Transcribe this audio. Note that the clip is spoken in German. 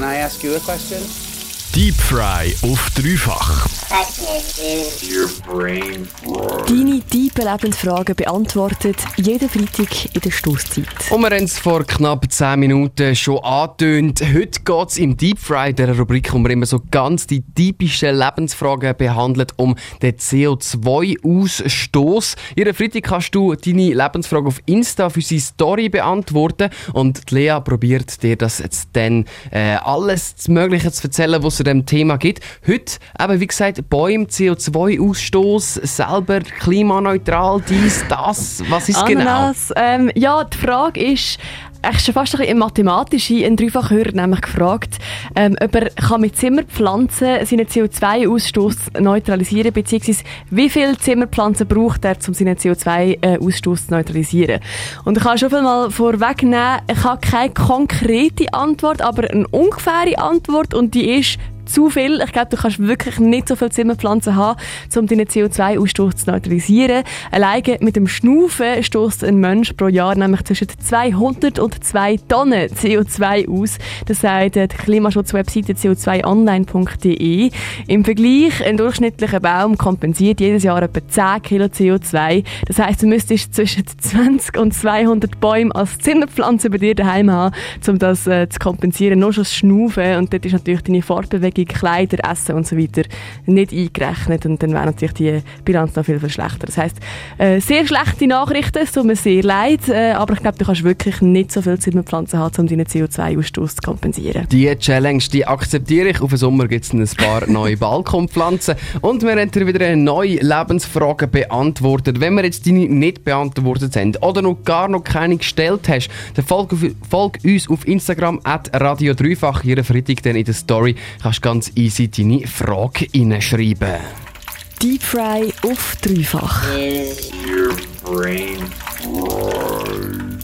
Can I ask you a question? Deep Fry auf dreifach. Deine tiefen Lebensfragen beantwortet jeden Freitag in der Stoßzeit. Und wir haben es vor knapp 10 Minuten schon angetönt. Heute geht es im Deep Fry, der Rubrik, wo wir immer so ganz die typischen Lebensfragen behandelt, um den CO2-Ausstoß. Jeden Freitag kannst du deine Lebensfrage auf Insta für seine Story beantworten und Lea probiert dir das jetzt dann äh, alles Mögliche zu erzählen, was es zu dem Thema gibt. Heute, eben wie gesagt, Bäume, CO2-Ausstoß, selber klimaneutral, dies, das. Was ist genau? Ananas, ähm, ja, die Frage ist, eigentlich schon fast ein bisschen mathematisch. Ein Dreifachhörer nämlich gefragt, ähm, ob er kann mit Zimmerpflanzen seinen CO2-Ausstoß neutralisieren beziehungsweise wie viele Zimmerpflanzen braucht er, um seinen CO2-Ausstoß zu neutralisieren. Und ich kann schon viel mal vorwegnehmen, ich habe keine konkrete Antwort, aber eine ungefähre Antwort und die ist zu viel. Ich glaube, du kannst wirklich nicht so viele Zimmerpflanzen haben, um deinen CO2-Ausstoß zu neutralisieren. Alleine mit dem Schnaufen stößt ein Mensch pro Jahr nämlich zwischen 200 und 2 Tonnen CO2 aus. Das sagt die Klimaschutzwebseite co2online.de. Im Vergleich, ein durchschnittlicher Baum kompensiert jedes Jahr etwa 10 Kilo CO2. Das heisst, du müsstest zwischen 20 und 200 Bäume als Zimmerpflanze bei dir daheim haben, um das äh, zu kompensieren. Nur schon das Schnaufen. Und dort ist natürlich deine Fortbewegung Kleidung, Kleider, Essen und so weiter nicht eingerechnet und dann wäre natürlich die Bilanz noch viel verschlechtert. Das heisst, äh, sehr schlechte Nachrichten, es tut mir sehr leid, äh, aber ich glaube, du kannst wirklich nicht so viel Zimmerpflanzen haben, um deinen CO2-Ausstoß zu kompensieren. Die Challenge, die akzeptiere ich. Auf den Sommer gibt es ein paar neue Balkonpflanzen und wir haben wieder eine neue Lebensfrage beantwortet. Wenn wir jetzt deine nicht beantwortet haben oder noch gar noch keine gestellt hast, dann folg, folg uns auf Instagram at Radio Dreifach. Jeden Freitag dann in der Story kannst du ganz easy deine Frage hineinschreiben. Deep Fry auf dreifach. Is your brain fried?